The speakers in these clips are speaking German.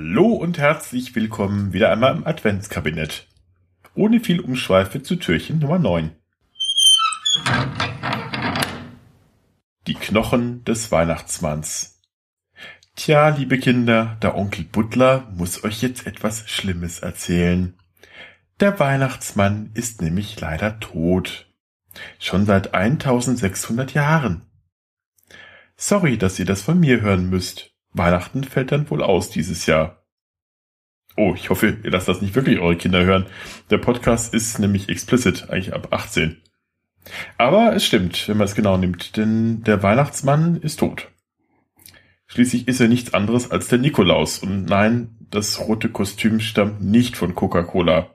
Hallo und herzlich willkommen wieder einmal im Adventskabinett. Ohne viel Umschweife zu Türchen Nummer 9. Die Knochen des Weihnachtsmanns. Tja, liebe Kinder, der Onkel Butler muss euch jetzt etwas Schlimmes erzählen. Der Weihnachtsmann ist nämlich leider tot. Schon seit 1600 Jahren. Sorry, dass ihr das von mir hören müsst. Weihnachten fällt dann wohl aus dieses Jahr. Oh, ich hoffe, ihr lasst das nicht wirklich eure Kinder hören. Der Podcast ist nämlich explicit, eigentlich ab 18. Aber es stimmt, wenn man es genau nimmt, denn der Weihnachtsmann ist tot. Schließlich ist er nichts anderes als der Nikolaus. Und nein, das rote Kostüm stammt nicht von Coca-Cola.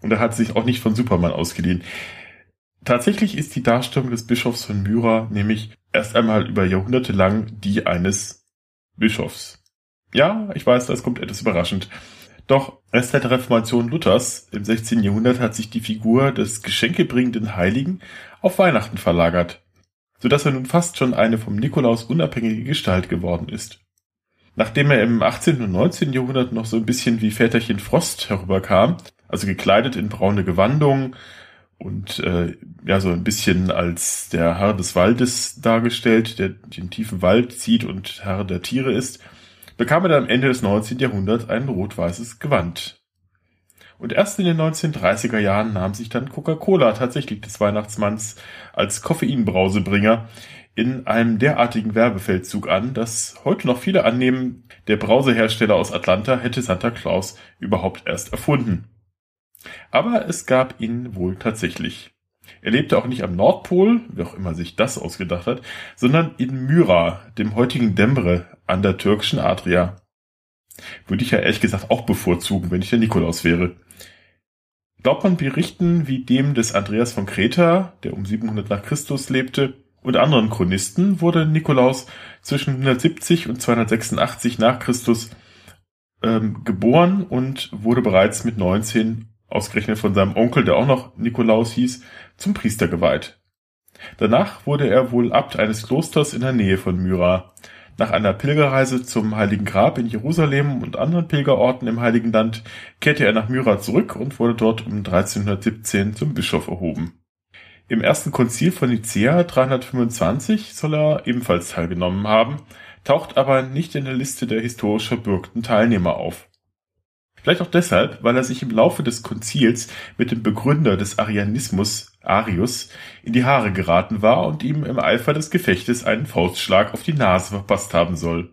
Und er hat sich auch nicht von Superman ausgeliehen. Tatsächlich ist die Darstellung des Bischofs von Myra nämlich erst einmal über Jahrhunderte lang die eines Bischofs. Ja, ich weiß, das kommt etwas überraschend. Doch erst seit der Reformation Luthers im 16. Jahrhundert hat sich die Figur des geschenkebringenden Heiligen auf Weihnachten verlagert, so dass er nun fast schon eine vom Nikolaus unabhängige Gestalt geworden ist. Nachdem er im 18. und 19. Jahrhundert noch so ein bisschen wie Väterchen Frost herüberkam, also gekleidet in braune Gewandung und äh, ja so ein bisschen als der Herr des Waldes dargestellt, der den tiefen Wald zieht und Herr der Tiere ist, bekam er dann am Ende des 19. Jahrhunderts ein rot-weißes Gewand. Und erst in den 1930er Jahren nahm sich dann Coca-Cola tatsächlich des Weihnachtsmanns als Koffeinbrausebringer in einem derartigen Werbefeldzug an, dass heute noch viele annehmen, der Brausehersteller aus Atlanta hätte Santa Claus überhaupt erst erfunden. Aber es gab ihn wohl tatsächlich. Er lebte auch nicht am Nordpol, wie auch immer sich das ausgedacht hat, sondern in Myra, dem heutigen Demre, an der türkischen Adria. Würde ich ja ehrlich gesagt auch bevorzugen, wenn ich der Nikolaus wäre. Glaubt man Berichten wie dem des Andreas von Kreta, der um 700 nach Christus lebte, und anderen Chronisten wurde Nikolaus zwischen 170 und 286 nach Christus ähm, geboren und wurde bereits mit 19 ausgerechnet von seinem Onkel, der auch noch Nikolaus hieß, zum Priester geweiht. Danach wurde er wohl Abt eines Klosters in der Nähe von Myra. Nach einer Pilgerreise zum Heiligen Grab in Jerusalem und anderen Pilgerorten im Heiligen Land kehrte er nach Myra zurück und wurde dort um 1317 zum Bischof erhoben. Im ersten Konzil von Nicea 325 soll er ebenfalls teilgenommen haben, taucht aber nicht in der Liste der historisch verbürgten Teilnehmer auf. Vielleicht auch deshalb, weil er sich im Laufe des Konzils mit dem Begründer des Arianismus, Arius, in die Haare geraten war und ihm im Eifer des Gefechtes einen Faustschlag auf die Nase verpasst haben soll.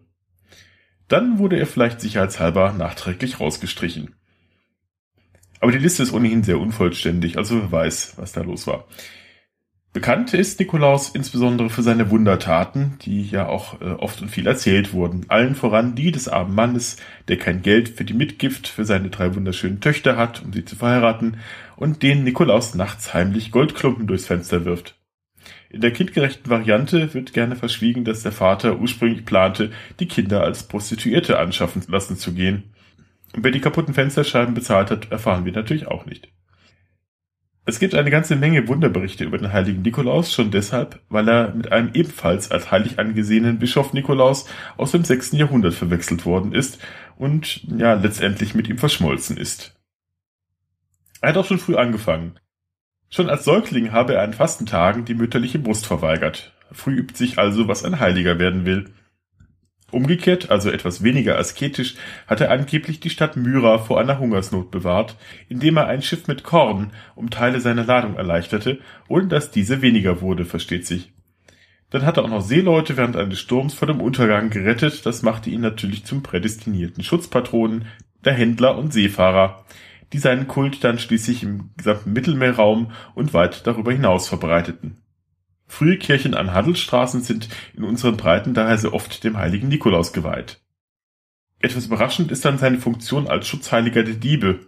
Dann wurde er vielleicht sicherheitshalber nachträglich rausgestrichen. Aber die Liste ist ohnehin sehr unvollständig, also wer weiß, was da los war. Bekannt ist Nikolaus insbesondere für seine Wundertaten, die ja auch äh, oft und viel erzählt wurden. Allen voran die des armen Mannes, der kein Geld für die Mitgift für seine drei wunderschönen Töchter hat, um sie zu verheiraten, und den Nikolaus nachts heimlich Goldklumpen durchs Fenster wirft. In der kindgerechten Variante wird gerne verschwiegen, dass der Vater ursprünglich plante, die Kinder als Prostituierte anschaffen lassen zu gehen. Und wer die kaputten Fensterscheiben bezahlt hat, erfahren wir natürlich auch nicht. Es gibt eine ganze Menge Wunderberichte über den heiligen Nikolaus, schon deshalb, weil er mit einem ebenfalls als heilig angesehenen Bischof Nikolaus aus dem 6. Jahrhundert verwechselt worden ist und ja letztendlich mit ihm verschmolzen ist. Er hat auch schon früh angefangen. Schon als Säugling habe er an Fastentagen die mütterliche Brust verweigert. Früh übt sich also, was ein Heiliger werden will. Umgekehrt, also etwas weniger asketisch, hat er angeblich die Stadt Myra vor einer Hungersnot bewahrt, indem er ein Schiff mit Korn um Teile seiner Ladung erleichterte, ohne dass diese weniger wurde, versteht sich. Dann hat er auch noch Seeleute während eines Sturms vor dem Untergang gerettet, das machte ihn natürlich zum prädestinierten Schutzpatronen der Händler und Seefahrer, die seinen Kult dann schließlich im gesamten Mittelmeerraum und weit darüber hinaus verbreiteten. Frühe Kirchen an Handelsstraßen sind in unseren Breiten daher sehr oft dem heiligen Nikolaus geweiht. Etwas überraschend ist dann seine Funktion als Schutzheiliger der Diebe.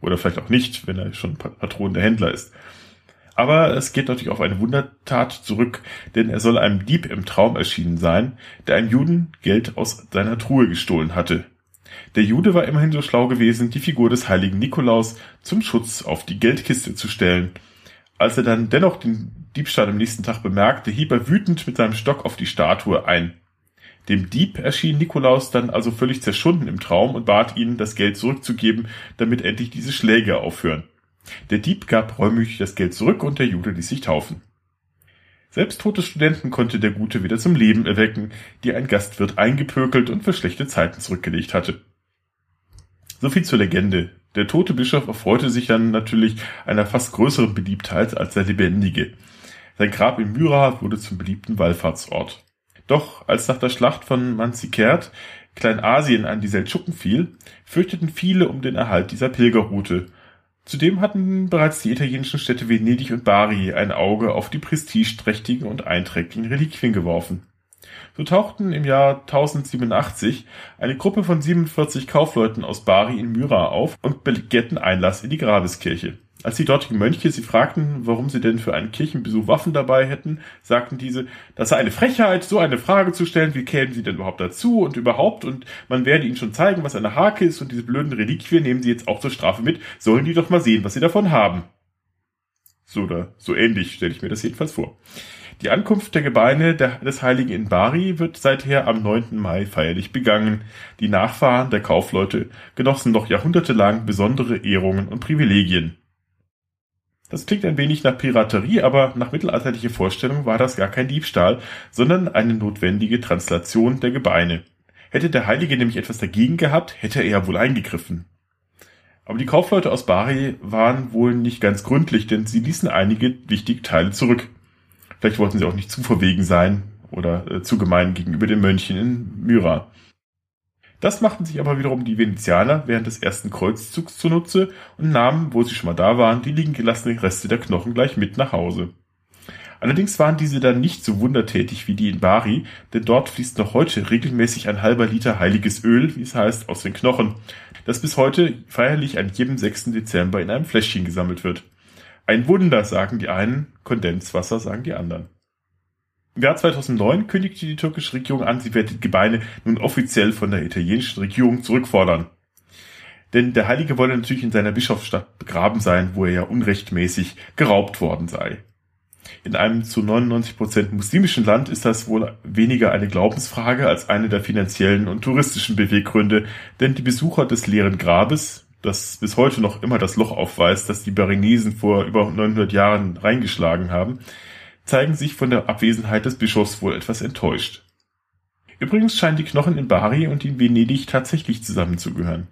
Oder vielleicht auch nicht, wenn er schon Patron der Händler ist. Aber es geht natürlich auf eine Wundertat zurück, denn er soll einem Dieb im Traum erschienen sein, der einem Juden Geld aus seiner Truhe gestohlen hatte. Der Jude war immerhin so schlau gewesen, die Figur des heiligen Nikolaus zum Schutz auf die Geldkiste zu stellen. Als er dann dennoch den Diebstahl am nächsten Tag bemerkte, hieb er wütend mit seinem Stock auf die Statue ein. Dem Dieb erschien Nikolaus dann also völlig zerschunden im Traum und bat ihn, das Geld zurückzugeben, damit endlich diese Schläge aufhören. Der Dieb gab reumütig das Geld zurück und der Jude ließ sich taufen. Selbst tote Studenten konnte der Gute wieder zum Leben erwecken, die ein Gastwirt eingepökelt und für schlechte Zeiten zurückgelegt hatte. So viel zur Legende. Der tote Bischof erfreute sich dann natürlich einer fast größeren Beliebtheit als der lebendige. Sein Grab in Myra wurde zum beliebten Wallfahrtsort. Doch als nach der Schlacht von Manzikert Kleinasien an die Seldschuken fiel, fürchteten viele um den Erhalt dieser Pilgerroute Zudem hatten bereits die italienischen Städte Venedig und Bari ein Auge auf die prestigeträchtigen und einträchtigen Reliquien geworfen. So tauchten im Jahr 1087 eine Gruppe von 47 Kaufleuten aus Bari in Myra auf und begehrten Einlass in die Grabeskirche. Als die dortigen Mönche sie fragten, warum sie denn für einen Kirchenbesuch Waffen dabei hätten, sagten diese, das sei eine Frechheit, so eine Frage zu stellen, wie kämen sie denn überhaupt dazu und überhaupt und man werde ihnen schon zeigen, was eine Hake ist und diese blöden Reliquien nehmen sie jetzt auch zur Strafe mit, sollen die doch mal sehen, was sie davon haben. So oder so ähnlich stelle ich mir das jedenfalls vor. Die Ankunft der Gebeine des Heiligen in Bari wird seither am 9. Mai feierlich begangen. Die Nachfahren der Kaufleute genossen noch jahrhundertelang besondere Ehrungen und Privilegien. Das klingt ein wenig nach Piraterie, aber nach mittelalterlicher Vorstellung war das gar kein Diebstahl, sondern eine notwendige Translation der Gebeine. Hätte der Heilige nämlich etwas dagegen gehabt, hätte er wohl eingegriffen. Aber die Kaufleute aus Bari waren wohl nicht ganz gründlich, denn sie ließen einige wichtige Teile zurück. Vielleicht wollten sie auch nicht zu verwegen sein oder äh, zu gemein gegenüber den Mönchen in Myra. Das machten sich aber wiederum die Venezianer während des ersten Kreuzzugs zunutze und nahmen, wo sie schon mal da waren, die liegen gelassenen Reste der Knochen gleich mit nach Hause. Allerdings waren diese dann nicht so wundertätig wie die in Bari, denn dort fließt noch heute regelmäßig ein halber Liter heiliges Öl, wie es heißt, aus den Knochen, das bis heute feierlich an jedem 6. Dezember in einem Fläschchen gesammelt wird. Ein Wunder, sagen die einen, Kondenswasser sagen die anderen. Im Jahr 2009 kündigte die türkische Regierung an, sie werde die Gebeine nun offiziell von der italienischen Regierung zurückfordern. Denn der Heilige wolle natürlich in seiner Bischofsstadt begraben sein, wo er ja unrechtmäßig geraubt worden sei. In einem zu 99 Prozent muslimischen Land ist das wohl weniger eine Glaubensfrage als eine der finanziellen und touristischen Beweggründe, denn die Besucher des leeren Grabes, das bis heute noch immer das Loch aufweist, das die Barinesen vor über 900 Jahren reingeschlagen haben, zeigen sich von der Abwesenheit des Bischofs wohl etwas enttäuscht. Übrigens scheinen die Knochen in Bari und in Venedig tatsächlich zusammenzugehören.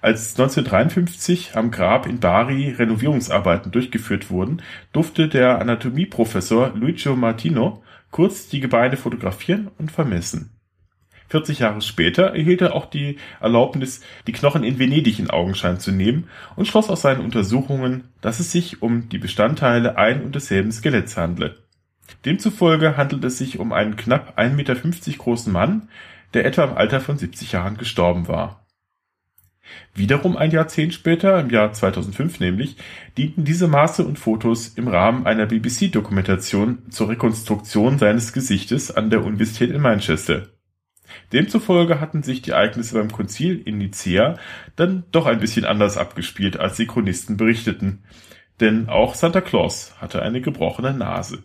Als 1953 am Grab in Bari Renovierungsarbeiten durchgeführt wurden, durfte der Anatomieprofessor Luigi Martino kurz die Gebeine fotografieren und vermessen. 40 Jahre später erhielt er auch die Erlaubnis, die Knochen in Venedig in Augenschein zu nehmen und schloss aus seinen Untersuchungen, dass es sich um die Bestandteile ein und desselben Skeletts handle. Demzufolge handelt es sich um einen knapp 1,50 Meter großen Mann, der etwa im Alter von 70 Jahren gestorben war. Wiederum ein Jahrzehnt später, im Jahr 2005 nämlich, dienten diese Maße und Fotos im Rahmen einer BBC-Dokumentation zur Rekonstruktion seines Gesichtes an der Universität in Manchester. Demzufolge hatten sich die Ereignisse beim Konzil in Nicea dann doch ein bisschen anders abgespielt, als die Chronisten berichteten, denn auch Santa Claus hatte eine gebrochene Nase